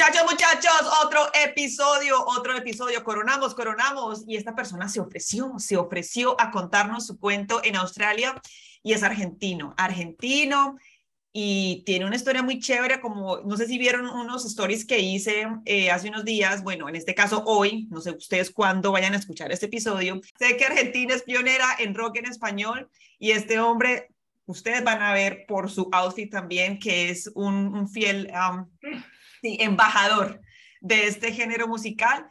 Muchachos, muchachos, otro episodio, otro episodio. Coronamos, coronamos. Y esta persona se ofreció, se ofreció a contarnos su cuento en Australia y es argentino, argentino. Y tiene una historia muy chévere, como no sé si vieron unos stories que hice eh, hace unos días, bueno, en este caso hoy, no sé ustedes cuándo vayan a escuchar este episodio. Sé que Argentina es pionera en rock en español y este hombre, ustedes van a ver por su outfit también, que es un, fiel um, sí, embajador de este género musical.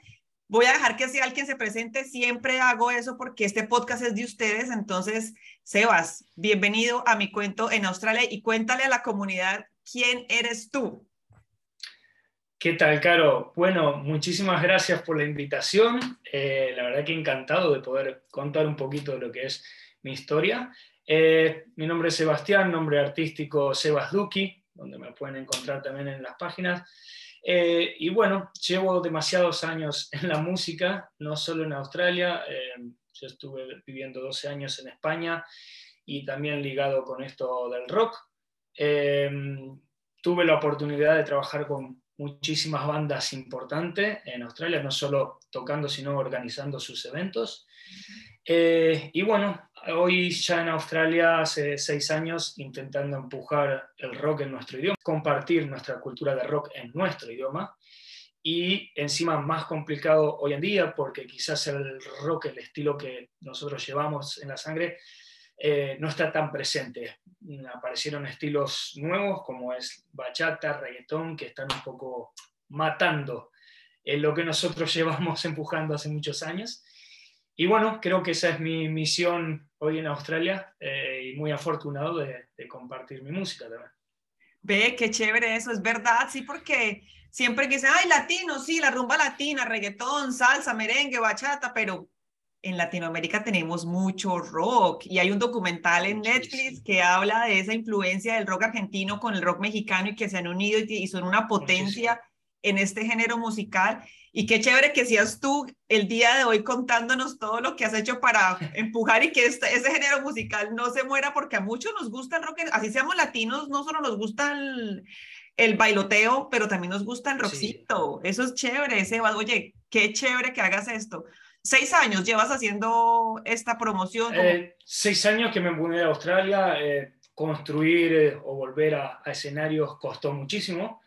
Voy a dejar que si alguien se presente, siempre hago eso porque este podcast es de ustedes. Entonces, Sebas, bienvenido a mi cuento en Australia y cuéntale a la comunidad quién eres tú. ¿Qué tal, Caro? Bueno, muchísimas gracias por la invitación. Eh, la verdad que encantado de poder contar un poquito de lo que es mi historia. Eh, mi nombre es Sebastián, nombre artístico Sebas Duki donde me pueden encontrar también en las páginas. Eh, y bueno, llevo demasiados años en la música, no solo en Australia, eh, yo estuve viviendo 12 años en España y también ligado con esto del rock. Eh, tuve la oportunidad de trabajar con muchísimas bandas importantes en Australia, no solo tocando, sino organizando sus eventos. y bueno, Hoy ya en Australia hace seis años intentando empujar el rock en nuestro idioma, compartir nuestra cultura de rock en nuestro idioma y encima más complicado hoy en día porque quizás el rock, el estilo que nosotros llevamos en la sangre, eh, no está tan presente. Aparecieron estilos nuevos como es bachata, reggaetón, que están un poco matando en lo que nosotros llevamos empujando hace muchos años. Y bueno, creo que esa es mi misión hoy en Australia eh, y muy afortunado de, compartir mi música también. Ve, qué chévere eso, es verdad, sí, porque siempre que dicen, ay, latino, sí, la rumba latina, reggaetón, salsa, merengue, bachata, pero en Latinoamérica tenemos mucho rock y hay un documental en Netflix que habla de esa influencia del rock argentino con el rock mexicano y que se han unido y, son una potencia en este género musical. Y qué chévere que seas tú el día de hoy contándonos todo lo que has hecho para empujar y que este, ese género musical no se muera, porque a muchos nos gusta el rock, así seamos latinos, no solo nos gusta el, el bailoteo, pero también nos gusta el rockcito. Eso es chévere, Sebas. Oye, qué chévere que hagas esto. Seis años llevas haciendo esta promoción. Eh, seis años que me mudé a Australia. Eh, construir eh, o volver a, a, escenarios costó muchísimo.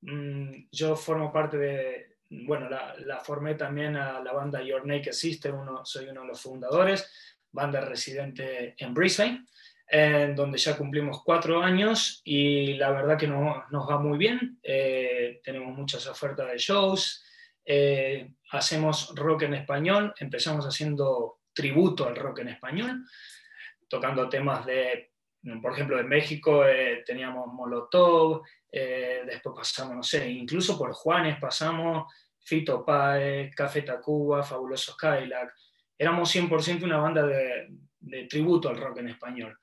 Mm, yo formo parte de, bueno, la, formé también a la banda Your Naked Sister, uno, soy uno de los fundadores, banda residente en Brisbane, en donde ya cumplimos cuatro años y la verdad que no, nos va muy bien. Eh, tenemos muchas ofertas de shows, eh, hacemos rock en español, empezamos haciendo tributo al rock en español, tocando temas de, por ejemplo, de México eh, teníamos Molotov, eh, después pasamos, no sé, incluso por Juanes pasamos Fito Páez, Café Tacuba, Fabuloso Skylark. Éramos 100% una banda de, tributo al rock en español.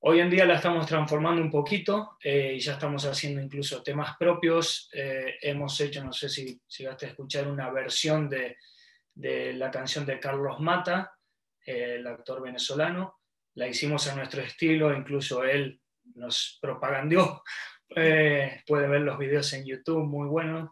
Hoy en día la estamos transformando un poquito eh, y ya estamos haciendo incluso temas propios. Eh, hemos hecho, no sé si llegaste a escuchar una versión de, de la canción de Carlos Mata, el actor venezolano. La hicimos a nuestro estilo, incluso él nos propagandeó eh, puede ver los videos en YouTube, muy buenos.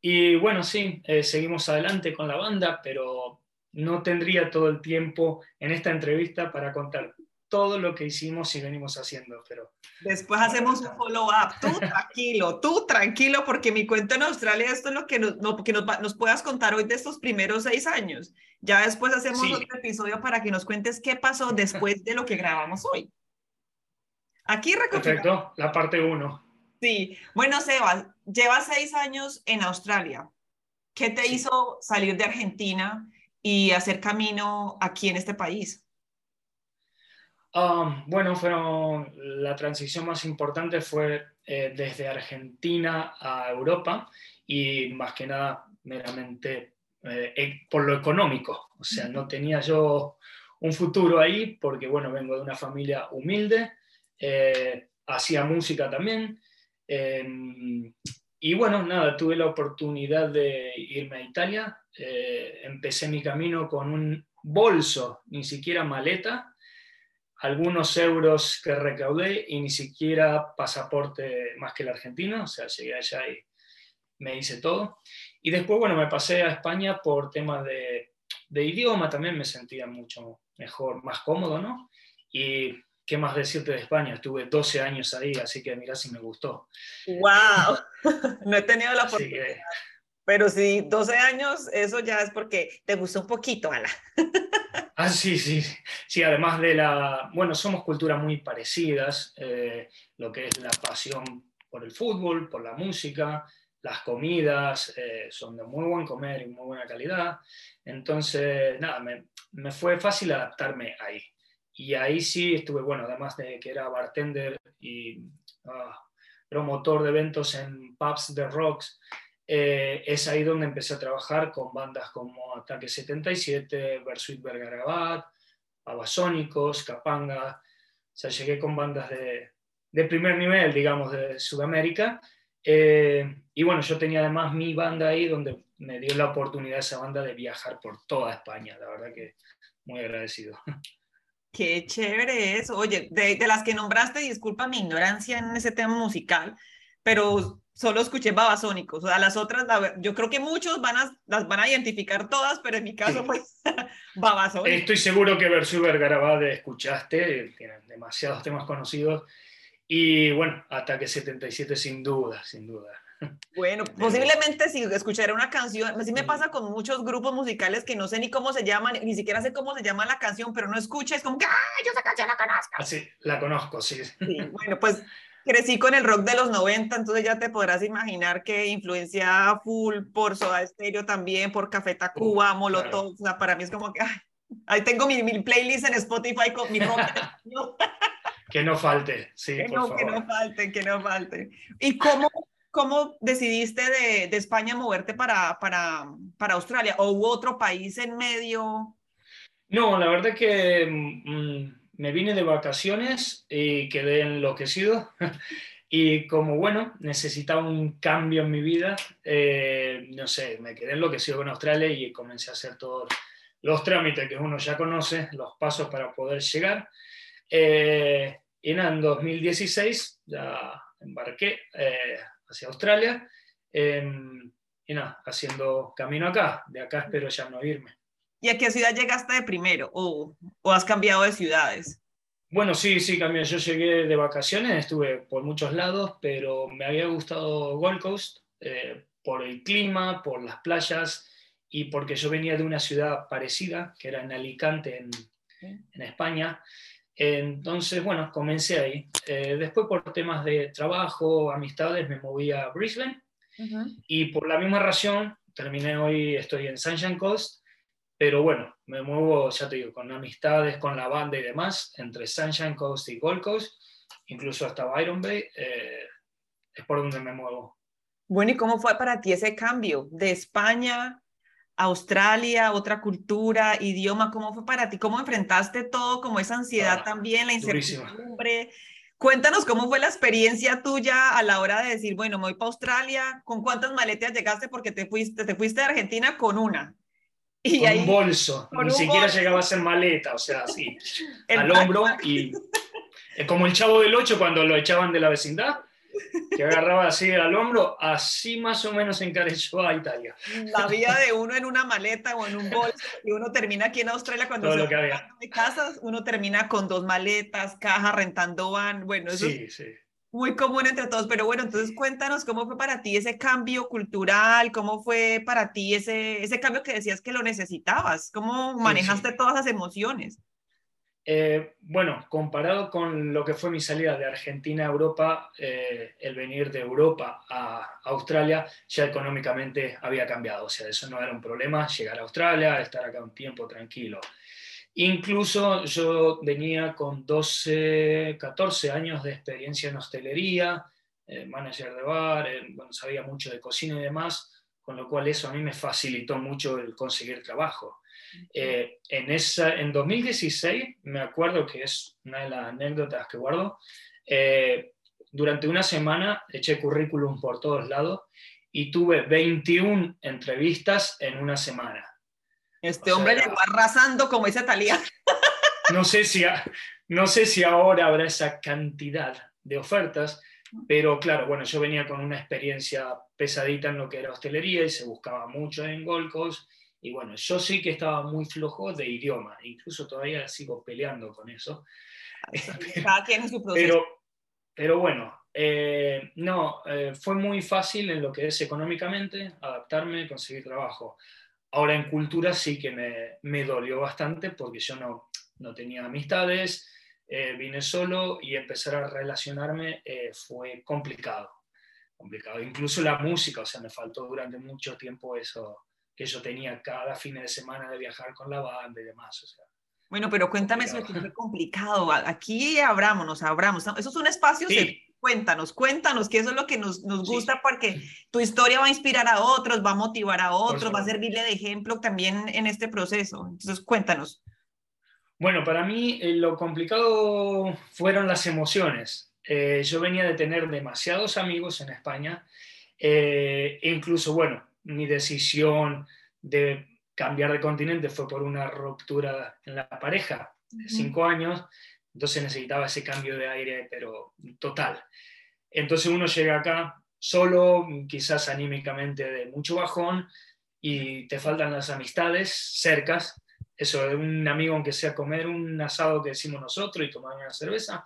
Y bueno, sí, eh, seguimos adelante con la banda, pero no tendría todo el tiempo en esta entrevista para contar todo lo que hicimos y venimos haciendo, pero... Después hacemos un follow-up. Tú tranquilo, tú tranquilo, porque mi cuento en Australia, esto es lo que nos, que nos, puedas contar hoy de estos primeros seis años. Ya después hacemos otro episodio para que nos cuentes qué pasó después de lo que grabamos hoy. Aquí Perfecto, la parte uno. Sí. Bueno, Sebas, llevas seis años en Australia. ¿Qué te hizo salir de Argentina y hacer camino aquí en este país? Um, bueno, fueron, la transición más importante fue eh, desde Argentina a Europa y más que nada meramente eh, por lo económico. O sea, no tenía yo un futuro ahí porque, bueno, vengo de una familia humilde, eh, hacía música también. Em, y bueno, nada, tuve la oportunidad de irme a Italia. empecé mi camino con un bolso, ni siquiera maleta, algunos euros que recaudé y ni siquiera pasaporte más que el argentino, o sea, llegué allá y me hice todo. Y después, bueno, me pasé a España por temas de, de idioma, también me sentía mucho mejor, más cómodo, ¿no? Y qué más decirte de España, estuve 12 años ahí, así que mira si me gustó. ¡Wow! no he tenido la oportunidad. Pero si 12 años, eso ya es porque te gustó un poquito, Ala. Ah, sí, sí, sí, además de la, bueno, somos culturas muy parecidas, eh, lo que es la pasión por el fútbol, por la música, las comidas eh, son de muy buen comer y muy buena calidad, entonces, nada, me, me, fue fácil adaptarme ahí. Y ahí sí estuve, bueno, además de que era bartender y ah, promotor de eventos en pubs de rocks, eh, es ahí donde empecé a trabajar con bandas como Ataque 77, Versuit Bergarabat, Babasónicos, Capanga. O sea, llegué con bandas de, de primer nivel, digamos, de Sudamérica. Eh, y bueno, yo tenía además mi banda ahí donde me dio la oportunidad esa banda de viajar por toda España. La verdad que muy agradecido. Qué chévere eso. Oye, de, las que nombraste, disculpa mi ignorancia en ese tema musical, pero solo escuché babasónicos. O sea, las otras, yo creo que muchos van a, las van a identificar todas, pero en mi caso, pues, babasónicos. Estoy seguro que Versuber Garabade escuchaste, tienen demasiados temas conocidos. Y bueno, Ataque 77 sin duda, sin duda. Bueno, posiblemente si escuchara una canción, así me pasa con muchos grupos musicales que no sé ni cómo se llaman, ni siquiera sé cómo se llama la canción, pero no escucha, es como que, ¡ay, yo esa canción la conozco! Así, ah, la conozco, sí. sí. Bueno, pues crecí con el rock de los 90, entonces ya te podrás imaginar que influencia full por Soda Stereo también, por Café Tacuba, Molotov, o sea, para mí es como que, ahí tengo mi, mi, playlist en Spotify con mi rock. que no falte, sí, que no, Que no falte, que no falte. ¿Y cómo, cómo decidiste de, de España moverte para, para, para Australia? ¿O hubo otro país en medio? No, la verdad que... Mm, me vine de vacaciones y quedé enloquecido. y como, bueno, necesitaba un cambio en mi vida, eh, no sé, me quedé enloquecido con Australia y comencé a hacer todos los trámites que uno ya conoce, los pasos para poder llegar. Eh, y en 2016 ya embarqué eh, hacia Australia em, y nada, haciendo camino acá. De acá espero ya no irme. ¿Y a qué ciudad llegaste de primero o, o has cambiado de ciudades? Bueno, sí, sí, cambié. Yo llegué de vacaciones, estuve por muchos lados, pero me había gustado Gold Coast eh, por el clima, por las playas y porque yo venía de una ciudad parecida, que era en Alicante, en, en España. Entonces, bueno, comencé ahí. Eh, después, por temas de trabajo, amistades, me moví a Brisbane y por la misma razón terminé hoy, estoy en Sunshine Coast pero bueno, me muevo, ya te digo, con amistades, con la banda y demás, entre Sunshine Coast y Gold Coast, incluso hasta Byron Bay, eh, es por donde me muevo. Bueno, ¿y cómo fue para ti ese cambio de España Australia, otra cultura, idioma? ¿Cómo fue para ti? ¿Cómo enfrentaste todo, como esa ansiedad ah, también, la incertidumbre? Cuéntanos cómo fue la experiencia tuya a la hora de decir, bueno, me voy para Australia, ¿con cuántas maletas llegaste? Porque te fuiste, te fuiste de Argentina con una, y con un bolso, ni siquiera llegaba a ser maleta, o sea, así, al hombro y como el chavo del 8 cuando lo echaban de la vecindad, que agarraba así al hombro, así más o menos encareció a Italia. La vida de uno en una maleta o en un bolso, y uno termina aquí en Australia cuando se va de casas, uno termina con dos maletas, caja, rentando van, bueno, eso sí, sí. muy común entre todos, pero bueno, entonces cuéntanos cómo fue para ti ese cambio cultural, cómo fue para ti ese, ese cambio que decías que lo necesitabas, cómo manejaste todas las emociones. Eh, bueno, comparado con lo que fue mi salida de Argentina a Europa, eh, el venir de Europa a Australia ya económicamente había cambiado, o sea, eso no era un problema, llegar a Australia, estar acá un tiempo tranquilo. Incluso yo venía con 12, 14 años de experiencia en hostelería, eh, manager de bar, eh, sabía mucho de cocina y demás, con lo cual eso a mí me facilitó mucho el conseguir trabajo. Eh, en, esa, en 2016, me acuerdo que es una de las anécdotas que guardo, durante una semana eché currículum por todos lados y tuve 21 entrevistas en una semana. Este hombre llegó arrasando, como dice Talía. No sé, si no sé si ahora habrá esa cantidad de ofertas, pero claro, bueno, yo venía con una experiencia pesadita en lo que era hostelería y se buscaba mucho en Gold Coast. Y bueno, yo sí que estaba muy flojo de idioma, incluso todavía sigo peleando con eso. Cada quien su proceso. Pero, pero bueno, eh, no, eh, fue muy fácil en lo que es económicamente adaptarme, conseguir trabajo. Ahora en cultura sí que me, me dolió bastante porque yo no, no tenía amistades, eh, vine solo y empezar a relacionarme fue complicado, complicado. Incluso la música, o sea, me faltó durante mucho tiempo eso que yo tenía cada fin de semana de viajar con la banda y demás. O sea, bueno, pero cuéntame eso que fue complicado. Aquí abrámonos, abramos. Eso es un espacio sí. Cuéntanos, cuéntanos, que eso es lo que nos, nos gusta porque tu historia va a inspirar a otros, va a motivar a otros, va a servirle de ejemplo también en este proceso. Entonces, cuéntanos. Bueno, para mí eh, lo complicado fueron las emociones. Eh, yo venía de tener demasiados amigos en España eh, e incluso, bueno, mi decisión de cambiar de continente fue por una ruptura en la pareja de cinco años entonces necesitaba ese cambio de aire, pero total. Entonces uno llega acá solo, quizás anímicamente de mucho bajón, y te faltan las amistades cercas. Eso de un amigo, aunque sea comer un asado que decimos nosotros y tomar una cerveza,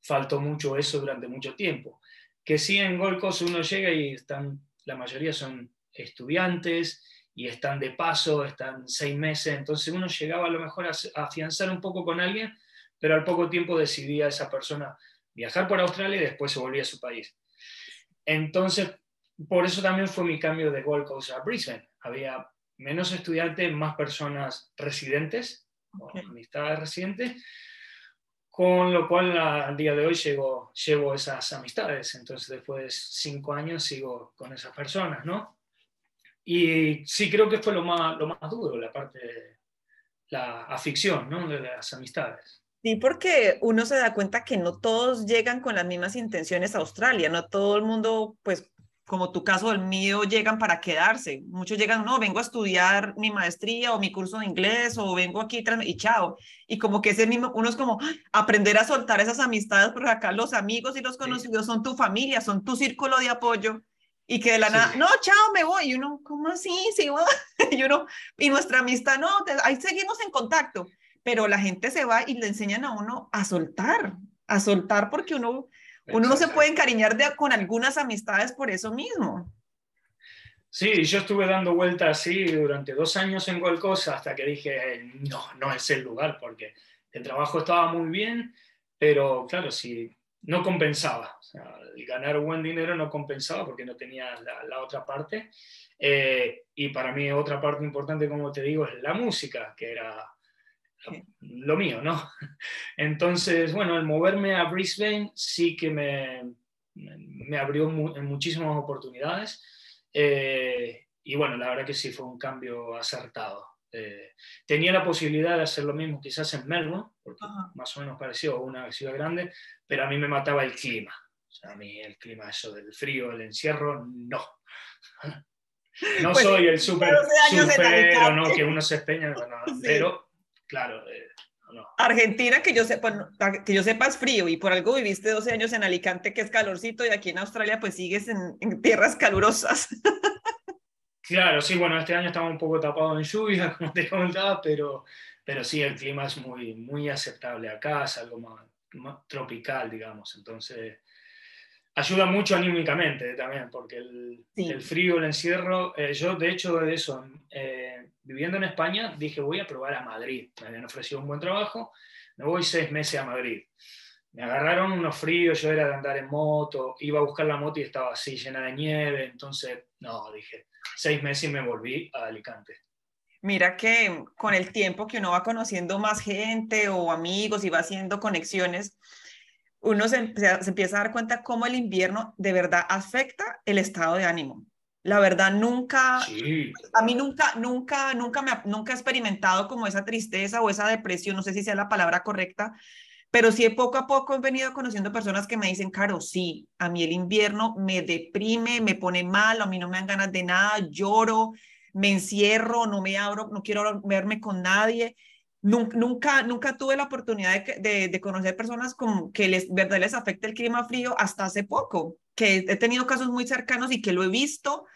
faltó mucho eso durante mucho tiempo. Que sí, en Golcos uno llega y están, la mayoría son estudiantes y están de paso, están seis meses, entonces uno llegaba a lo mejor a afianzar un poco con alguien, pero al poco tiempo decidía esa persona viajar por Australia y después se volvía a su país. Entonces, por eso también fue mi cambio de Gold Coast a Brisbane. Había menos estudiantes, más personas residentes, amistades residentes, con lo cual al día de hoy llevo, llevo esas amistades. Entonces, después de cinco años sigo con esas personas, ¿no? Y sí creo que fue lo más, lo más duro, la parte, la afición, ¿no? De las amistades. Sí, porque uno se da cuenta que no todos llegan con las mismas intenciones a Australia, no todo el mundo, pues como tu caso, el mío, llegan para quedarse. Muchos llegan, no, vengo a estudiar mi maestría o mi curso de inglés o vengo aquí y chao. Y como que ese mismo, uno es como ¡ah! aprender a soltar esas amistades, porque acá los amigos y los conocidos son tu familia, son tu círculo de apoyo. Y que de la nada, no, chao, me voy. Y uno, ¿cómo así? Sí, y uno, y nuestra amistad, no, ahí seguimos en contacto pero la gente se va y le enseñan a uno a soltar, a soltar porque uno, uno no se puede encariñar de, con algunas amistades por eso mismo. Sí, yo estuve dando vueltas así durante dos años en Gold hasta que dije, no, no es el lugar, porque el trabajo estaba muy bien, pero claro, si no compensaba. O sea, el ganar buen dinero no compensaba porque no tenía la, otra parte. Eh, y para mí otra parte importante, como te digo, es la música, que era lo mío, ¿no? Entonces, bueno, el moverme a Brisbane sí que me, me abrió muchísimas oportunidades eh, y bueno, la verdad que sí fue un cambio acertado. Eh, tenía la posibilidad de hacer lo mismo quizás en Melbourne, porque más o menos pareció una ciudad grande, pero a mí me mataba el clima. O sea, a mí el clima, eso del frío, el encierro, no. No pues soy el súper super, no, que uno se espeña, pero claro. Eh, Argentina, que yo, sepa, que yo sepa, es frío y por algo viviste 12 años en Alicante, que es calorcito, y aquí en Australia pues sigues en, tierras calurosas. Claro, sí, bueno, este año estamos un poco tapados en lluvia, como te comentaba, pero, pero sí, el clima es muy, muy aceptable acá, es algo más, tropical, digamos, entonces ayuda mucho anímicamente también, porque el, el frío, el encierro, eh, yo de hecho de eso, eh, viviendo en España, dije voy a probar a Madrid. Me habían ofrecido un buen trabajo, me voy seis meses a Madrid. Me agarraron unos fríos, yo era de andar en moto, iba a buscar la moto y estaba así llena de nieve, entonces, no, dije, seis meses y me volví a Alicante. Mira que con el tiempo que uno va conociendo más gente o amigos y va haciendo conexiones, uno se, empieza a dar cuenta cómo el invierno de verdad afecta el estado de ánimo. La verdad, nunca, a mí nunca, nunca, nunca me, nunca he experimentado como esa tristeza o esa depresión, no sé si sea la palabra correcta, pero sí poco a poco he venido conociendo personas que me dicen, Caro, sí, a mí el invierno me deprime, me pone mal, a mí no me dan ganas de nada, lloro, me encierro, no me abro, no quiero verme con nadie. Nunca, nunca, tuve la oportunidad de, de, conocer personas como que les, verdad les afecta el clima frío hasta hace poco, que he tenido casos muy cercanos y que lo he visto,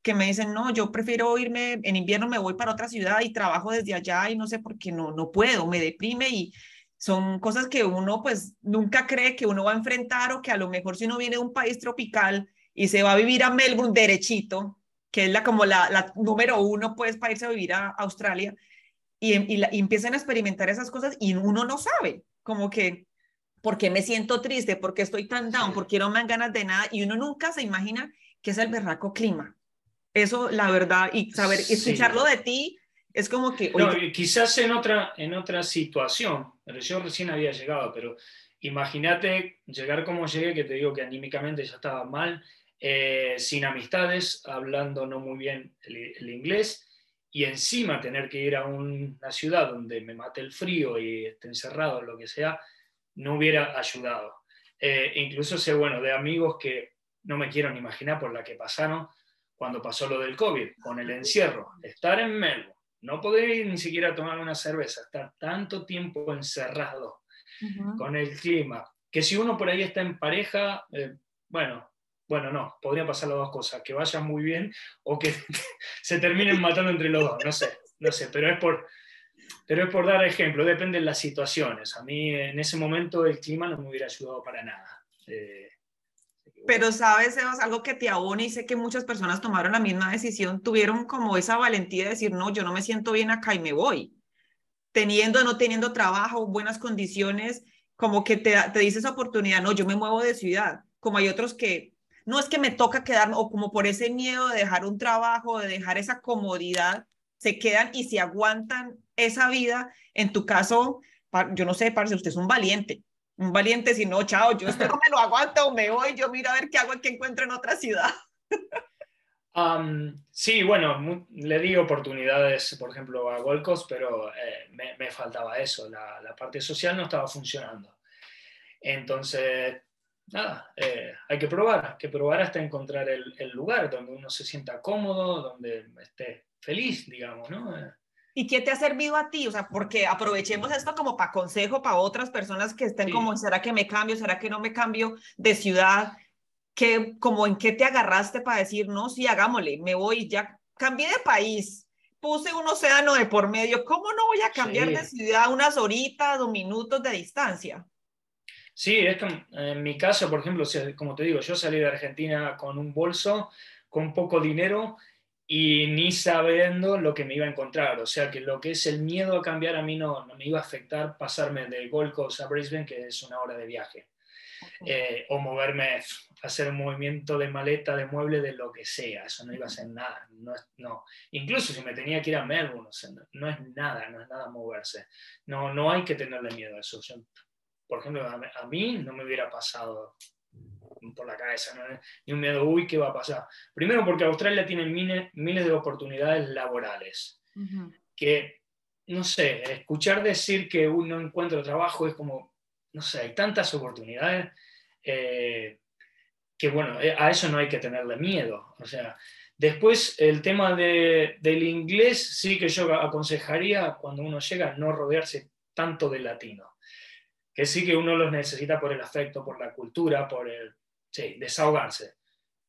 que me dicen, no, yo prefiero irme, en invierno me voy para otra ciudad y trabajo desde allá y no sé por qué no, no puedo, me deprime y son cosas que uno pues nunca cree que uno va a enfrentar o que a lo mejor si uno viene de un país tropical y se va a vivir a Melbourne derechito, que es la, como la, la número uno, pues, para irse a vivir a Australia, y, y, empiezan a experimentar esas cosas y uno no sabe, como que, ¿por qué me siento triste? ¿Por qué estoy tan down? ¿Por qué no me dan ganas de nada? Y uno nunca se imagina que es el berraco clima. Eso, la verdad, y saber, escucharlo de ti, es como que... quizás en otra, en otra situación, pero yo recién había llegado, pero imagínate llegar como llegué, que te digo que anímicamente ya estaba mal, eh, sin amistades, hablando no muy bien el, inglés, y encima tener que ir a una ciudad donde me mate el frío y esté encerrado, lo que sea, no hubiera ayudado. Eh, incluso sé, bueno, de amigos que no me quiero ni imaginar por la que pasaron cuando pasó lo del COVID, con el encierro, estar en Melbourne, no poder ni siquiera tomar una cerveza, estar tanto tiempo encerrado con el clima, que si uno por ahí está en pareja, eh, bueno, bueno, no, podrían pasar las dos cosas, que vayan muy bien o que se terminen matando entre los dos, no sé, no sé, pero es por, pero es por dar ejemplo, depende de las situaciones. A mí en ese momento el clima no me hubiera ayudado para nada. Eh, pero sabes, Sebas, algo que te abona y sé que muchas personas tomaron la misma decisión, tuvieron como esa valentía de decir, no, yo no me siento bien acá y me voy. Teniendo o no teniendo trabajo, buenas condiciones, como que te, te dice esa oportunidad, no, yo me muevo de ciudad. Como hay otros que no es que me toca quedarme, o como por ese miedo de dejar un trabajo, de dejar esa comodidad, se quedan y se aguantan esa vida. En tu caso, yo no sé, parce, usted es un valiente, un valiente, si no, chao, yo esto no me lo aguanto, me voy, yo miro a ver qué hago, qué encuentro en otra ciudad. sí, bueno, le di oportunidades, por ejemplo, a Gold pero eh, me, faltaba eso, la, la, parte social no estaba funcionando. Entonces, nada, eh, hay que probar, hay que probar hasta encontrar el, lugar donde uno se sienta cómodo, donde esté feliz, digamos, ¿no? Eh. ¿Y qué te ha servido a ti? O sea, porque aprovechemos esto como para consejo para otras personas que estén como, ¿será que me cambio? ¿Será que no me cambio de ciudad? ¿Qué, como en qué te agarraste para decir, no, sí, hagámosle, me voy, ya cambié de país, puse un océano de por medio, ¿cómo no voy a cambiar de ciudad unas horitas o minutos de distancia? Sí, esto, en mi caso, por ejemplo, como te digo, yo salí de Argentina con un bolso, con poco dinero y ni sabiendo lo que me iba a encontrar. O sea que lo que es el miedo a cambiar a mí no, no me iba a afectar pasarme de Gold Coast a Brisbane, que es una hora de viaje. Eh, o moverme, hacer un movimiento de maleta, de mueble, de lo que sea. Eso no iba a ser nada. No, no. Incluso si me tenía que ir a Melbourne, no, es nada, no es nada moverse. No, no hay que tenerle miedo a eso por ejemplo, a, mí no me hubiera pasado por la cabeza, ni un miedo, uy, ¿qué va a pasar? Primero porque Australia tiene miles, de oportunidades laborales, que, no sé, escuchar decir que uno no encuentra trabajo es como, no sé, hay tantas oportunidades eh, que, bueno, eh, a eso no hay que tenerle miedo. O sea, después el tema de, del inglés, sí que yo aconsejaría cuando uno llega no rodearse tanto de latino que sí que uno los necesita por el afecto, por la cultura, por el, sí, desahogarse,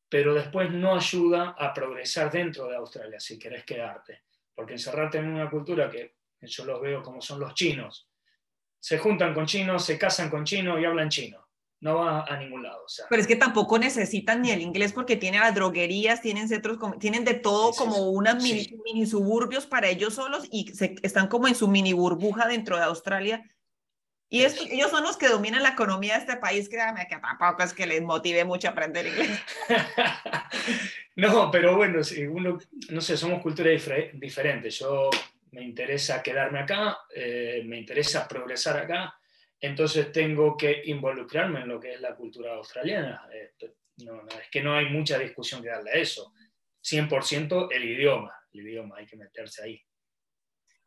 pero después no ayuda a progresar dentro de Australia si querés quedarte, porque encerrarte en una cultura que yo los veo como son los chinos, se juntan con chinos, se casan con chinos y hablan chino. No va a ningún lado. Pero es que tampoco necesitan ni el inglés porque tienen las droguerías, tienen centros, tienen de todo como unas mini, mini, suburbios para ellos solos y se, están como en su mini burbuja dentro de Australia Y ellos son los que dominan la economía de este país, créanme que tampoco es que les motive mucho aprender inglés. no, pero bueno, si uno, no sé, somos culturas diferentes. Yo me interesa quedarme acá, eh, me interesa progresar acá, entonces tengo que involucrarme en lo que es la cultura australiana. Eh, no, es que no hay mucha discusión que darle a eso. 100% el idioma, el idioma, hay que meterse ahí.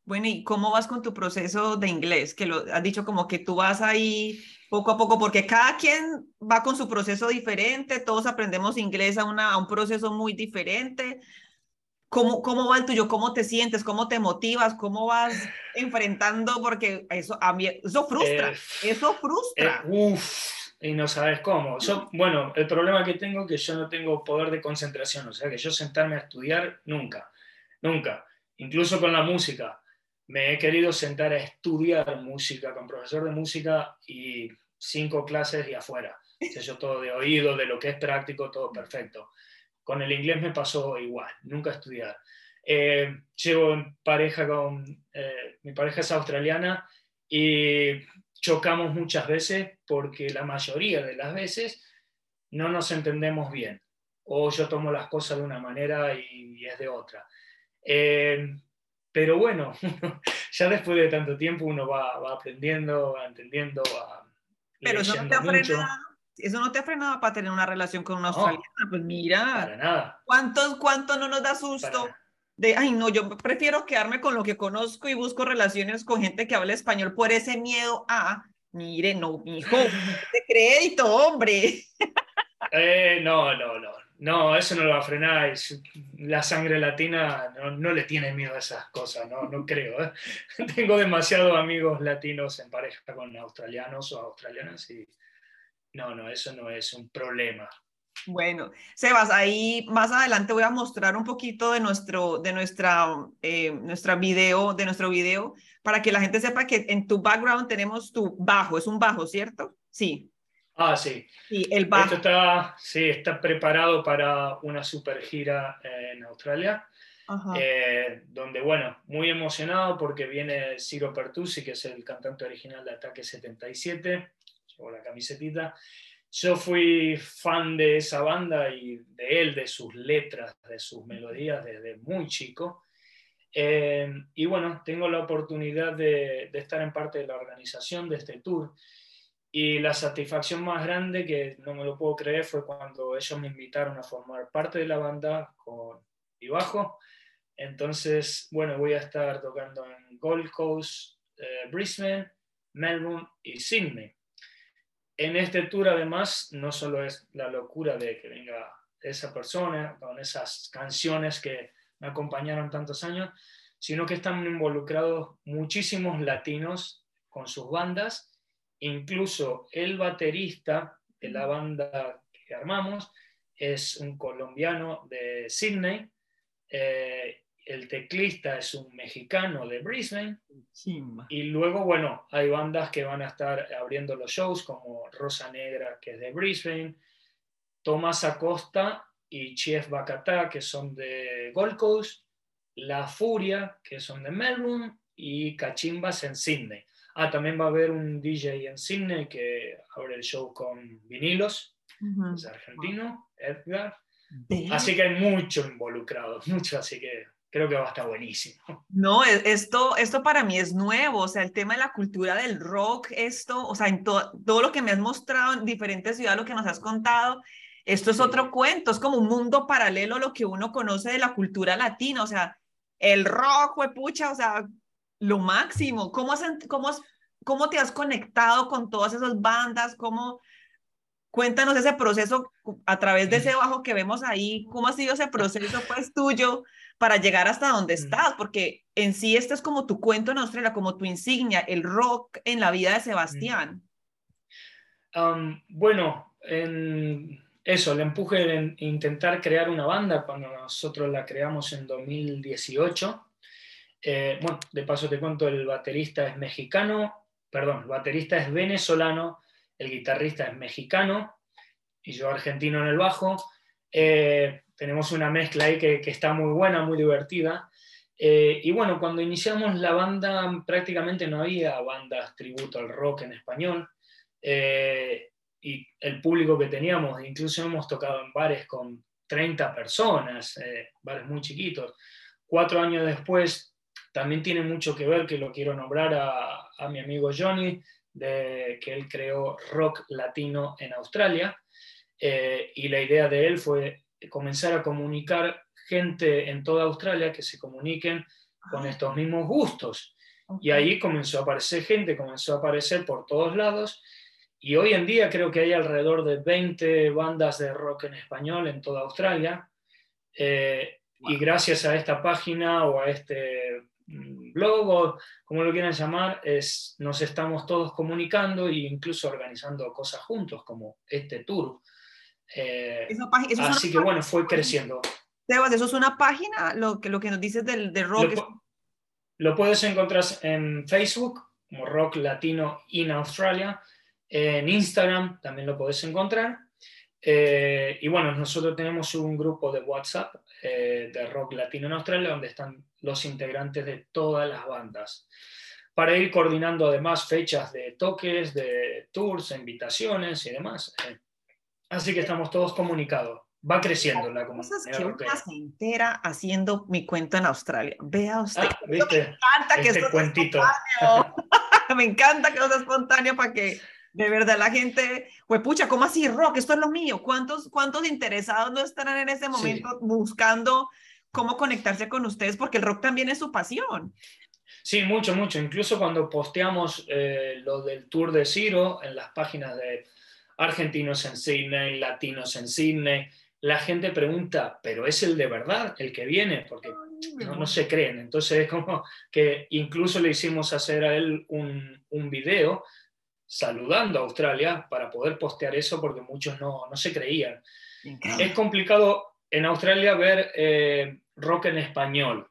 Bueno, ¿y cómo vas con tu proceso de inglés? Que lo has dicho como que tú vas ahí poco a poco, porque cada quien va con su proceso diferente, todos aprendemos inglés a, una, a un proceso muy diferente. ¿Cómo, ¿Cómo va el tuyo? ¿Cómo te sientes? ¿Cómo te motivas? ¿Cómo vas enfrentando? Porque eso, a mí, eso frustra, eh, eso frustra. Eh, uf, y no sabes cómo. Yo, bueno, el problema que tengo es que yo no tengo poder de concentración, o sea, que yo sentarme a estudiar nunca, nunca, incluso con la música me he querido sentar a estudiar música con profesor de música y cinco clases y afuera. Yo todo de oído, de lo que es práctico, todo perfecto. Con el inglés me pasó igual, nunca estudiar. Eh, llevo en pareja con, eh, mi pareja es australiana y chocamos muchas veces porque la mayoría de las veces no nos entendemos bien. O yo tomo las cosas de una manera y, es de otra. Eh, pero bueno, ya después de tanto tiempo uno va, va aprendiendo, va entendiendo, va Pero eso no te ha frenado. Eso no te ha frenado para tener una relación con una australiana. Pues mira. Para nada. ¿Cuántos, ¿Cuánto no nos da susto? De, ay, no, yo prefiero quedarme con lo que conozco y busco relaciones con gente que habla español por ese miedo a, mire, no, hijo, de crédito, hombre. Eh, no, no, no. No, eso no lo va a frenar. La sangre latina no, le tiene miedo a esas cosas, no, no creo. ¿eh? Tengo demasiados amigos latinos en pareja con australianos o australianas y no, no, eso no es un problema. Bueno, Sebas, ahí más adelante voy a mostrar un poquito de nuestro, de nuestra, eh, nuestra video, de nuestro video, para que la gente sepa que en tu background tenemos tu bajo, es un bajo, ¿cierto? Sí. Ah, sí. Y el bajo. Esto está, sí, está preparado para una super gira en Australia. Eh, donde, bueno, muy emocionado porque viene Ciro Pertusi, que es el cantante original de Ataque 77, llevo la camisetita. Yo fui fan de esa banda y de él, de sus letras, de sus melodías desde muy chico. Eh, y bueno, tengo la oportunidad de, de estar en parte de la organización de este tour. Y la satisfacción más grande, que no me lo puedo creer, fue cuando ellos me invitaron a formar parte de la banda con mi bajo. Entonces, bueno, voy a estar tocando en Gold Coast, eh, Brisbane, Melbourne y Sydney. En este tour, además, no solo es la locura de que venga esa persona con esas canciones que me acompañaron tantos años, sino que están involucrados muchísimos latinos con sus bandas Incluso el baterista de la banda que armamos es un colombiano de Sydney, eh, el teclista es un mexicano de Brisbane, y luego, bueno, hay bandas que van a estar abriendo los shows como Rosa Negra, que es de Brisbane, Tomás Acosta y Chief Bacatá, que son de Gold Coast, La Furia, que son de Melbourne, y Cachimbas en Sydney. Ah, también va a haber un DJ en Sydney que abre el show con vinilos, es argentino, Edgar. Así que hay mucho involucrado, mucho, así que creo que va a estar buenísimo. No, e, esto, esto para mí es nuevo, o sea, el tema de la cultura del rock, esto, o sea, en todo lo que me has mostrado en diferentes ciudades, lo que nos has contado, esto es otro cuento, es como un mundo paralelo a lo que uno conoce de la cultura latina, o sea, el rock, pucha, o sea, lo máximo. ¿Cómo, has, cómo, ¿Cómo te has conectado con todas esas bandas? ¿Cómo, cuéntanos ese proceso a través de ese bajo que vemos ahí, ¿cómo ha sido ese proceso pues tuyo para llegar hasta donde estás? Porque en sí este es como tu cuento en Australia, como tu insignia, el rock en la vida de Sebastián. bueno, en eso, el empuje de intentar crear una banda cuando nosotros la creamos en 2018 eh, bueno, de paso te cuento, el baterista es mexicano, perdón, el baterista es venezolano, el guitarrista es mexicano y yo argentino en el bajo. Eh, tenemos una mezcla ahí que, está muy buena, muy divertida. Eh, y bueno, cuando iniciamos la banda prácticamente no había bandas tributo al rock en español. Eh, y el público que teníamos, incluso hemos tocado en bares con 30 personas, eh, bares muy chiquitos. Cuatro años después, también tiene mucho que ver, que lo quiero nombrar a, a mi amigo Johnny, de, que él creó rock latino en Australia. y la idea de él fue comenzar a comunicar gente en toda Australia que se comuniquen con estos mismos gustos. Y ahí comenzó a aparecer gente, comenzó a aparecer por todos lados. Y hoy en día creo que hay alrededor de 20 bandas de rock en español en toda Australia. Eh, y gracias a esta página o a este blog o como lo quieran llamar, es, nos estamos todos comunicando e incluso organizando cosas juntos, como este tour. Eh, así que bueno, fue creciendo. Sebas, eso es una página, lo que, lo que nos dices del, de rock. Lo, puedes encontrar en Facebook, como Rock Latino in Australia. En Instagram también lo puedes encontrar. Eh, y bueno, nosotros tenemos un grupo de WhatsApp eh, de Rock Latino en Australia donde están los integrantes de todas las bandas para ir coordinando además fechas de toques, de tours, invitaciones y demás. Eh, así que estamos todos comunicados va creciendo la comunidad. Cosas que entera haciendo mi cuento en Australia. Vea usted. Ah, me encanta que este cuentito. me encanta que sea espontáneo para que de verdad la gente, pues pucha, ¿cómo así rock? Esto es lo mío. ¿Cuántos, cuántos interesados no estarán en ese momento buscando cómo conectarse con ustedes? Porque el rock también es su pasión. Sí, mucho, mucho. Incluso cuando posteamos eh, lo del tour de Ciro en las páginas de argentinos en Sydney, latinos en Sydney, la gente pregunta, ¿pero es el de verdad el que viene? Porque no, se creen. Entonces es como que incluso le hicimos hacer a él un, un video saludando a Australia para poder postear eso porque muchos no, no se creían. Es complicado en Australia ver eh, rock en español,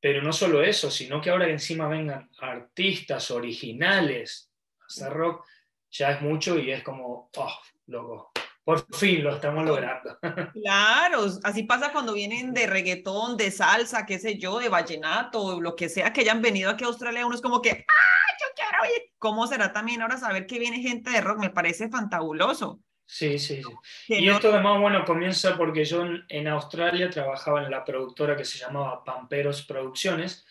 pero no solo eso, sino que ahora encima vengan artistas originales a hacer rock, ya es mucho y es como, oh, loco, por fin lo estamos logrando. Claro, así pasa cuando vienen de reggaetón, de salsa, qué sé yo, de vallenato, lo que sea que hayan venido aquí a Australia, uno es como que, ¡ah, yo quiero ir! ¿Cómo será también ahora saber que viene gente de rock? Me parece fantabuloso. Sí, sí, sí. y esto además, bueno, comienza porque yo en, Australia trabajaba en la productora que se llamaba Pamperos Producciones,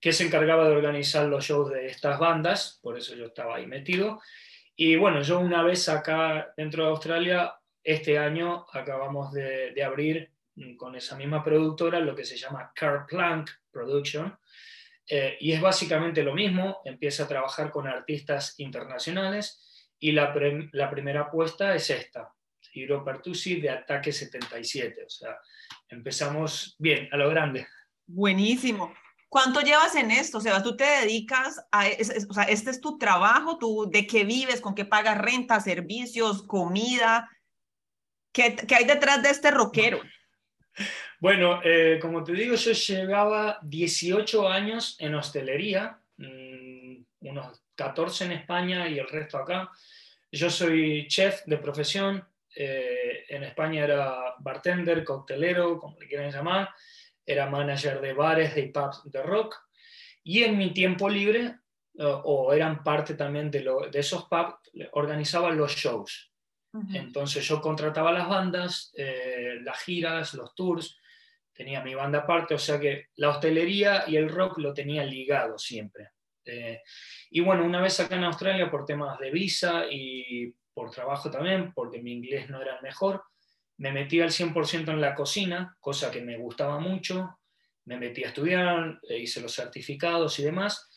que se encargaba de organizar los shows de estas bandas, por eso yo estaba ahí metido. Y bueno, yo una vez acá dentro de Australia, este año acabamos de, abrir mm, con esa misma productora lo que se llama Plank Production. Eh, y es básicamente lo mismo, empieza a trabajar con artistas internacionales y la, la primera apuesta es esta, Hiro Pertusi de Ataque 77. O sea, empezamos bien, a lo grande. Buenísimo. ¿Cuánto llevas en esto? O sea, tú te dedicas a, o sea, este es tu trabajo, tú, ¿de qué vives? ¿Con qué pagas renta, servicios, comida? ¿Qué, qué hay detrás de este rockero? Bueno, eh, como te digo, yo llevaba 18 años en hostelería, mm, unos 14 en España y el resto acá. Yo soy chef de profesión, eh, en España era bartender, coctelero, como le quieran llamar, era manager de bares, de pubs de rock, y en mi tiempo libre, o eran parte también de, de esos pubs, organizaba los shows. Entonces yo contrataba las bandas, eh, las giras, los tours, tenía mi banda aparte, o sea que la hostelería y el rock lo tenía ligado siempre. Eh, y bueno, una vez acá en Australia por temas de visa y por trabajo también, porque mi inglés no era el mejor, me metí al 100% en la cocina, cosa que me gustaba mucho, me metí a estudiar, e hice los certificados y demás,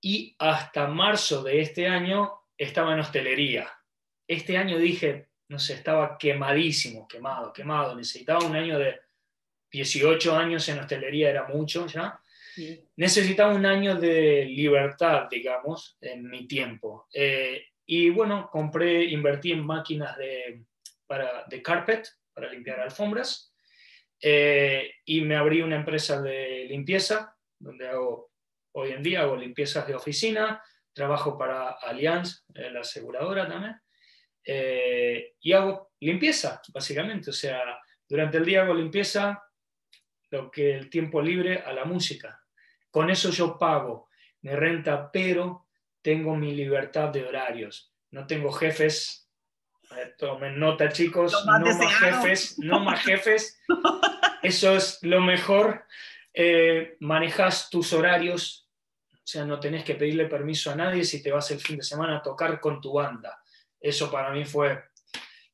y hasta marzo de este año estaba en hostelería. Este año dije, no sé, estaba quemadísimo, quemado, quemado, necesitaba un año de 18 años en hostelería, era mucho ya. Necesitaba un año de libertad, digamos, en mi tiempo. Eh, y bueno, compré, invertí en máquinas de, para, de carpet, para limpiar alfombras, eh, y me abrí una empresa de limpieza, donde hago, hoy en día hago limpiezas de oficina, trabajo para Allianz, eh, la aseguradora también, eh, y hago limpieza, básicamente, o sea, durante el día hago limpieza, lo que el tiempo libre a la música. Con eso yo pago mi renta, pero tengo mi libertad de horarios. No tengo jefes. Tomen nota, chicos. No más jefes, no más jefes. Eso es lo mejor. Eh, manejas tus horarios, o sea, no tenés que pedirle permiso a nadie si te vas el fin de semana a tocar con tu banda. Eso para mí fue...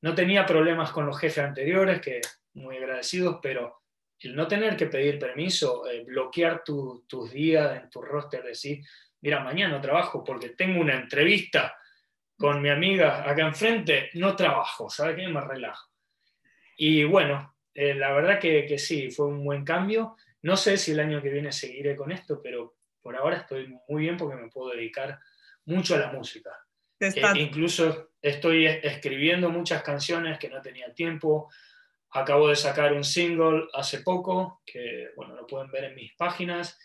No tenía problemas con los jefes anteriores, que muy agradecidos, pero el no tener que pedir permiso, eh, bloquear tus días en tu roster, decir, mira, mañana trabajo porque tengo una entrevista con mi amiga acá enfrente, no trabajo, ¿sabes qué? Me relajo. Y bueno, eh, la verdad que, que, sí, fue un buen cambio. No sé si el año que viene seguiré con esto, pero por ahora estoy muy bien porque me puedo dedicar mucho a la música. Eh, incluso estoy escribiendo muchas canciones que no tenía tiempo. Acabo de sacar un single hace poco, que bueno, lo pueden ver en mis páginas.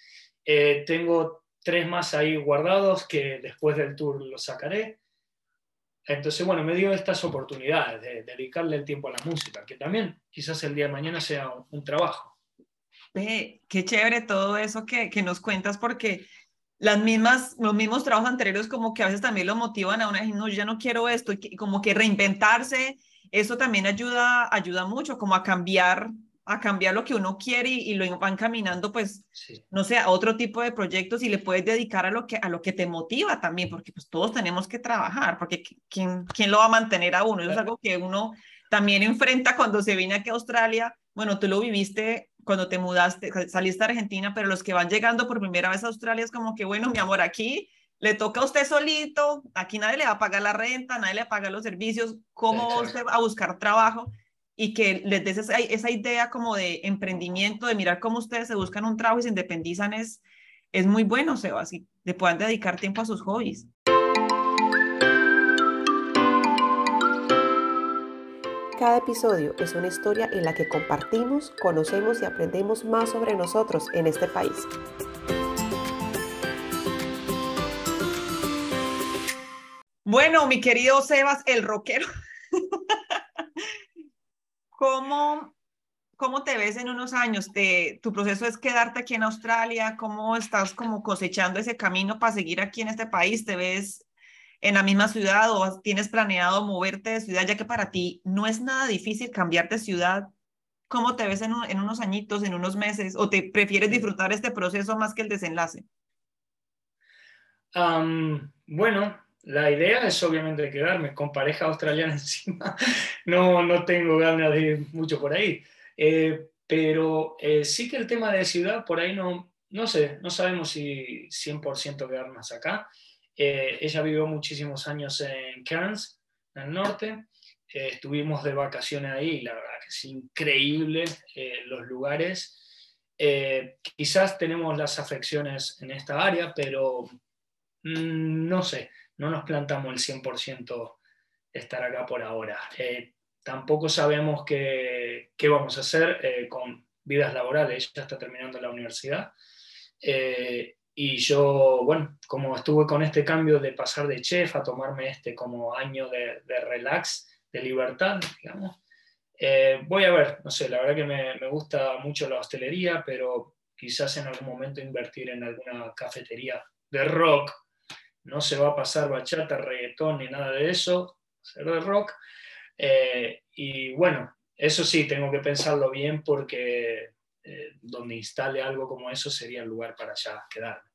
Eh, tengo tres más ahí guardados que después del tour los sacaré. Entonces, bueno, me dio estas oportunidades de, dedicarle el tiempo a la música, que también quizás el día de mañana sea un, trabajo. qué chévere todo eso que, que, nos cuentas, porque las mismas, los mismos trabajos anteriores como que a veces también lo motivan a una, no, yo ya no quiero esto, y como que reinventarse, eso también ayuda, ayuda mucho, como a cambiar a cambiar lo que uno quiere y, lo van caminando, pues, no sé, a otro tipo de proyectos y le puedes dedicar a lo que, a lo que te motiva también, porque pues todos tenemos que trabajar, porque ¿quién, quién lo va a mantener a uno? Eso es algo que uno también enfrenta cuando se viene aquí a Australia. Bueno, tú lo viviste cuando te mudaste, saliste a Argentina, pero los que van llegando por primera vez a Australia es como que, bueno, mi amor, aquí le toca a usted solito, aquí nadie le va a pagar la renta, nadie le va a pagar los servicios, ¿cómo va usted a buscar trabajo? y que les des esa, esa, idea como de emprendimiento, de mirar cómo ustedes se buscan un trabajo y se independizan es, es muy bueno, Sebas, y le puedan dedicar tiempo a sus hobbies. Cada episodio es una historia en la que compartimos, conocemos y aprendemos más sobre nosotros en este país. Bueno, mi querido Sebas, el rockero. ¿Cómo, ¿Cómo te ves en unos años? ¿Te, ¿Tu proceso es quedarte aquí en Australia? ¿Cómo estás como cosechando ese camino para seguir aquí en este país? ¿Te ves en la misma ciudad o tienes planeado moverte de ciudad, ya que para ti no es nada difícil cambiarte de ciudad? ¿Cómo te ves en, unos añitos, en unos meses? ¿O te prefieres disfrutar este proceso más que el desenlace? bueno, la idea es obviamente quedarme con pareja australiana encima. No, no tengo ganas de ir mucho por ahí. Eh, pero eh, sí que el tema de ciudad, por ahí no, no sé, no sabemos si 100% quedarnos acá. Eh, ella vivió muchísimos años en Cairns, en el norte. estuvimos de vacaciones ahí y la verdad que es increíble los lugares. quizás tenemos las afecciones en esta área, pero mm, no sé no nos plantamos el 100% estar acá por ahora. Eh, tampoco sabemos qué, vamos a hacer eh, con vidas laborales. Ella está terminando la universidad. Eh, y yo, bueno, como estuve con este cambio de pasar de chef a tomarme este como año de, relax, de libertad, digamos, voy a ver, no sé, la verdad que me, me, gusta mucho la hostelería, pero quizás en algún momento invertir en alguna cafetería de rock no se va a pasar bachata, reggaetón ni nada de eso, ser de rock. Eh, y bueno, eso sí, tengo que pensarlo bien porque eh, donde instale algo como eso sería el lugar para ya quedarme.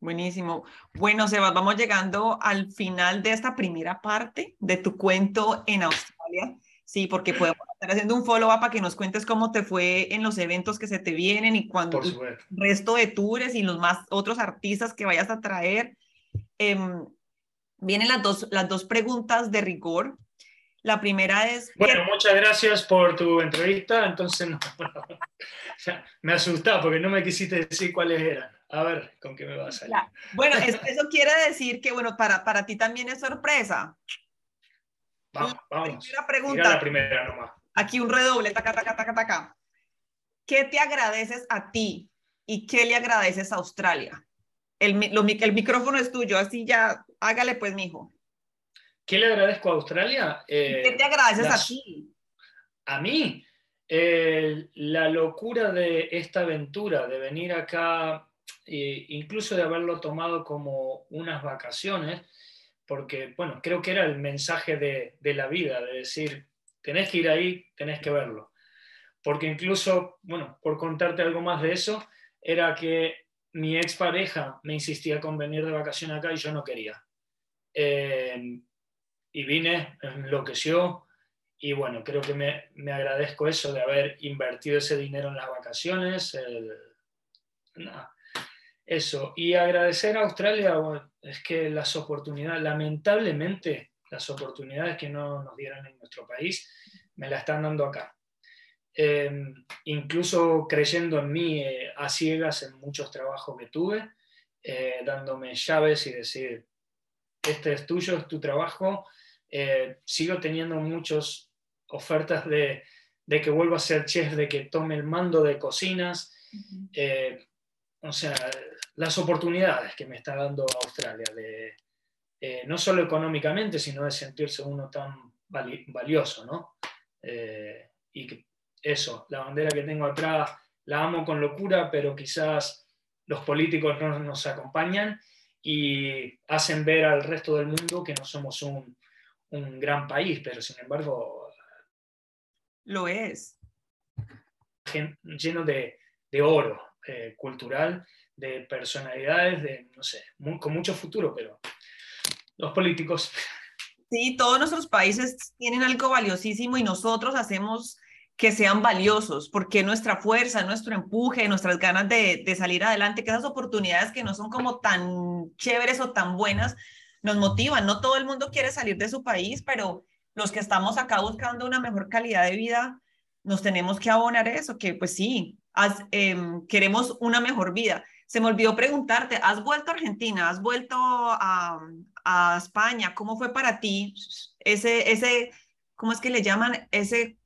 Buenísimo. Bueno, Sebas, vamos llegando al final de esta primera parte de tu cuento en Australia. Sí, porque podemos estar haciendo un follow-up para que nos cuentes cómo te fue en los eventos que se te vienen y cuando el resto de tours y los más otros artistas que vayas a traer. Em, vienen las dos, las dos preguntas de rigor. La primera es... Bueno, muchas gracias por tu entrevista. Entonces, me asustaba porque no me quisiste decir cuáles eran. A ver, ¿con qué me vas a salir? Bueno, eso, quiere decir que, bueno, para, para ti también es sorpresa. Vamos, vamos. Primera pregunta. la primera nomás. Aquí un redoble, taca, taca, taca, taca. ¿Qué te agradeces a ti y qué le agradeces a Australia? El, el micrófono es tuyo, así ya, hágale pues, mijo. ¿Qué le agradezco a Australia? ¿Qué te agradeces a ti? A mí, la locura de esta aventura, de venir acá, e incluso de haberlo tomado como unas vacaciones, porque, bueno, creo que era el mensaje de, de la vida, de decir, tenés que ir ahí, tenés que verlo. Porque incluso, bueno, por contarte algo más de eso, era que mi expareja me insistía con venir de vacación acá y yo no quería. Eh, y vine, enloqueció, y bueno, creo que me, agradezco eso de haber invertido ese dinero en las vacaciones. eso. Y agradecer a Australia, es que las oportunidades, lamentablemente, las oportunidades que no nos dieron en nuestro país, me las están dando acá. Em, incluso creyendo en mí eh, a ciegas en muchos trabajos que tuve, eh, dándome llaves y decir, este es tuyo, es tu trabajo. Eh, sigo teniendo muchas ofertas de, de, que vuelva a ser chef, de que tome el mando de cocinas. o sea, las oportunidades que me está dando Australia, de, no solo económicamente, sino de sentirse uno tan valioso, ¿no? y que eso, la bandera que tengo atrás la amo con locura, pero quizás los políticos no nos acompañan y hacen ver al resto del mundo que no somos un, gran país, pero sin embargo... Lo es. Lleno de, oro eh, cultural, de personalidades, de, no sé, con mucho futuro, pero los políticos... Sí, todos nuestros países tienen algo valiosísimo y nosotros hacemos que sean valiosos, porque nuestra fuerza, nuestro empuje, nuestras ganas de, salir adelante, que esas oportunidades que no son como tan chéveres o tan buenas, nos motivan. No todo el mundo quiere salir de su país, pero los que estamos acá buscando una mejor calidad de vida, nos tenemos que abonar eso, que pues sí, em, queremos una mejor vida. Se me olvidó preguntarte, ¿has vuelto a Argentina? ¿Has vuelto a, a España? ¿Cómo fue para ti ese, ese, ¿cómo es que le llaman? Ese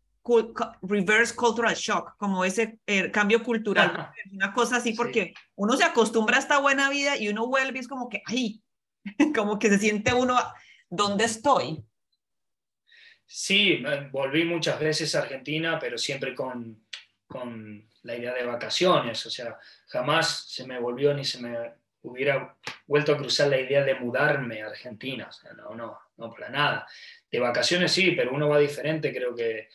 reverse cultural shock, como ese eh, cambio cultural, una cosa así, porque uno se acostumbra a esta buena vida y uno vuelve y es como que, ay, como que se siente uno, ¿dónde estoy? Sí, volví muchas veces a Argentina, pero siempre con, con la idea de vacaciones, o sea, jamás se me volvió ni se me hubiera vuelto a cruzar la idea de mudarme a Argentina, o sea, no, no, no para nada. De vacaciones sí, pero uno va diferente, creo que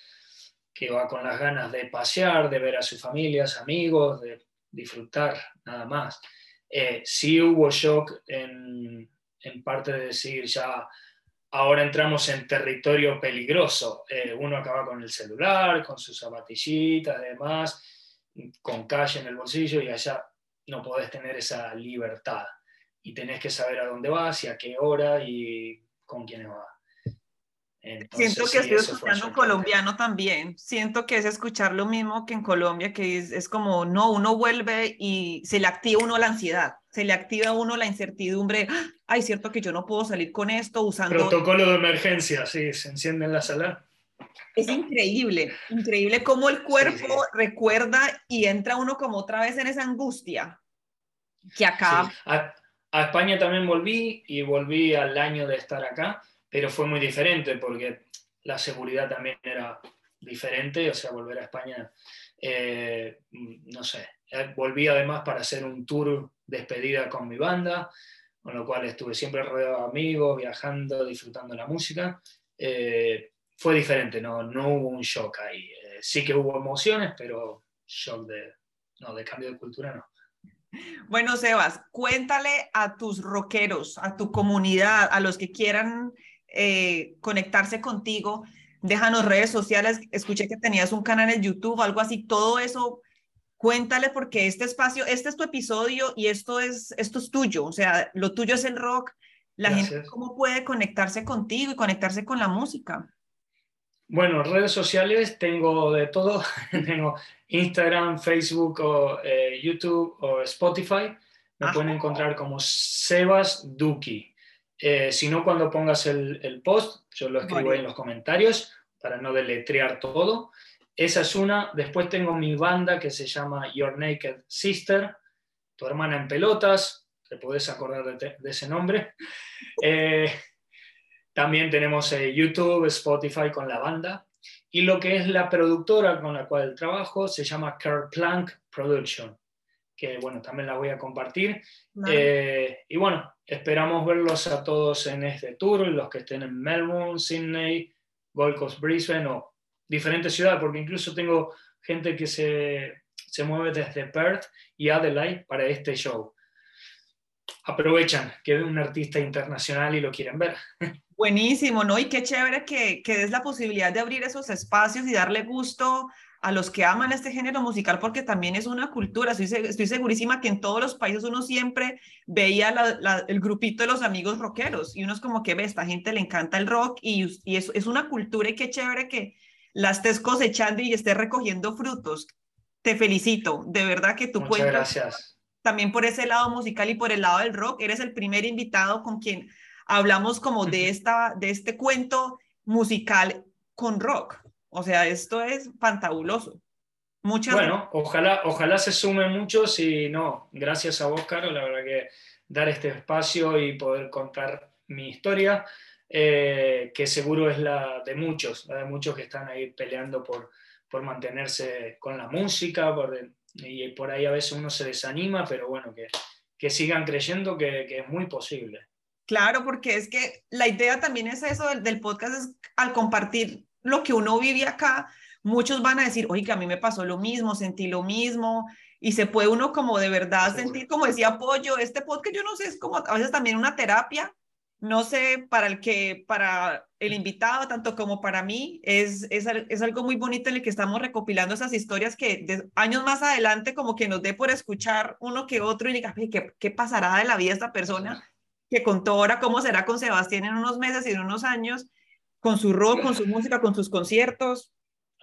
que va con las ganas de pasear, de ver a sus familias, amigos, de disfrutar, nada más. Eh, sí hubo shock en, en, parte de decir ya, ahora entramos en territorio peligroso. Eh, uno acaba con el celular, con sus zapatillitas, demás, con calle en el bolsillo y allá no podés tener esa libertad. Y tenés que saber a dónde vas y a qué hora y con quiénes vas. Siento que estoy escuchando un colombiano también. Siento que es escuchar lo mismo que en Colombia, que es, es, como, no, uno vuelve y se le activa uno la ansiedad, se le activa a uno la incertidumbre. Ay, cierto que yo no puedo salir con esto usando... Protocolo de emergencia, sí, se enciende en la sala. Es increíble, increíble cómo el cuerpo recuerda y entra uno como otra vez en esa angustia que acá... A, a España también volví y volví al año de estar acá pero fue muy diferente porque la seguridad también era diferente, o sea, volver a España, eh, no sé, eh, volví además para hacer un tour despedida con mi banda, con lo cual estuve siempre rodeado de amigos, viajando, disfrutando la música. Eh, fue diferente, no, no hubo un shock ahí. sí que hubo emociones, pero shock de, no, de cambio de cultura no. Bueno, Sebas, cuéntale a tus rockeros, a tu comunidad, a los que quieran eh, conectarse contigo, déjanos redes sociales, escuché que tenías un canal en YouTube, algo así, todo eso, cuéntale porque este espacio, este es tu episodio y esto es, esto es tuyo, o sea, lo tuyo es el rock, la gente cómo puede conectarse contigo y conectarse con la música. Bueno, redes sociales tengo de todo, tengo Instagram, Facebook, o, eh, YouTube o Spotify. Me pueden encontrar como Sebas Duki. Eh, si no, cuando pongas el, post, yo lo escribo en los comentarios para no deletrear todo. Esa es una. Después tengo mi banda que se llama Your Naked Sister, tu hermana en pelotas, te puedes acordar de, ese nombre. Eh, también tenemos eh, YouTube, Spotify con la banda. y lo que es la productora con la cual trabajo se llama Kerplank Production, que bueno, también la voy a compartir. Eh, y bueno, esperamos verlos a todos en este tour, los que estén en Melbourne, Sydney, Gold Coast, Brisbane o diferentes ciudades, porque incluso tengo gente que se, se mueve desde Perth y Adelaide para este show. Aprovechan que es un artista internacional y lo quieren ver. Buenísimo, ¿no? Y qué chévere que, que des la posibilidad de abrir esos espacios y darle gusto a los que aman este género musical, porque también es una cultura. Estoy, estoy segurísima que en todos los países uno siempre veía el grupito de los amigos rockeros y uno es como que ve, esta gente le encanta el rock y, y es, es una cultura y qué chévere que la estés cosechando y estés recogiendo frutos. Te felicito, de verdad que tú Muchas gracias. También por ese lado musical y por el lado del rock, eres el primer invitado con quien hablamos como de, esta, de este cuento musical con rock. O sea, esto es fantabuloso. Muchas bueno, ojalá, ojalá se sumen muchos y no, gracias a vos, Caro, la verdad que dar este espacio y poder contar mi historia, eh, que seguro es la de muchos, la de muchos que están ahí peleando por, por mantenerse con la música, por, y por ahí a veces uno se desanima, pero bueno, que, que sigan creyendo que, que es muy posible. Claro, porque es que la idea también es eso del, podcast, es al compartir lo que uno vive acá, muchos van a decir, oye, que a mí me pasó lo mismo, sentí lo mismo, y se puede uno como de verdad sentir, como decía apoyo. Este podcast yo no sé, es como a veces también una terapia, no sé, para el que, para el invitado, tanto como para mí, es, es, es algo muy bonito en el que estamos recopilando esas historias que de, años más adelante como que nos dé por escuchar uno que otro y diga, ¿qué, qué pasará de la vida de esta persona? que contó ahora cómo será con Sebastián en unos meses y en unos años, con su rock, con su música, con sus conciertos.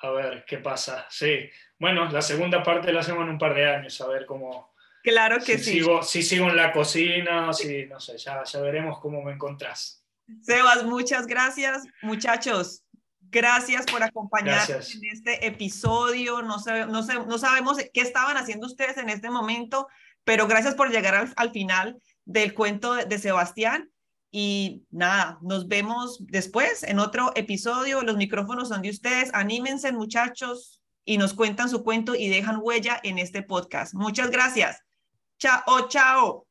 A ver qué pasa. Sí, bueno, la segunda parte la hacemos en un par de años, a ver cómo. Claro que si sí. Sigo, si sigo en la cocina, si, no sé, ya, ya veremos cómo me encontrás. Sebas, muchas gracias. Muchachos, gracias por acompañarnos en este episodio. No, no, no, sabemos qué estaban haciendo ustedes en este momento, pero gracias por llegar al, al final del cuento de Sebastián. Y nada, nos vemos después en otro episodio. Los micrófonos son de ustedes. Anímense, muchachos, y nos cuentan su cuento y dejan huella en este podcast. Muchas gracias. Chao, chao.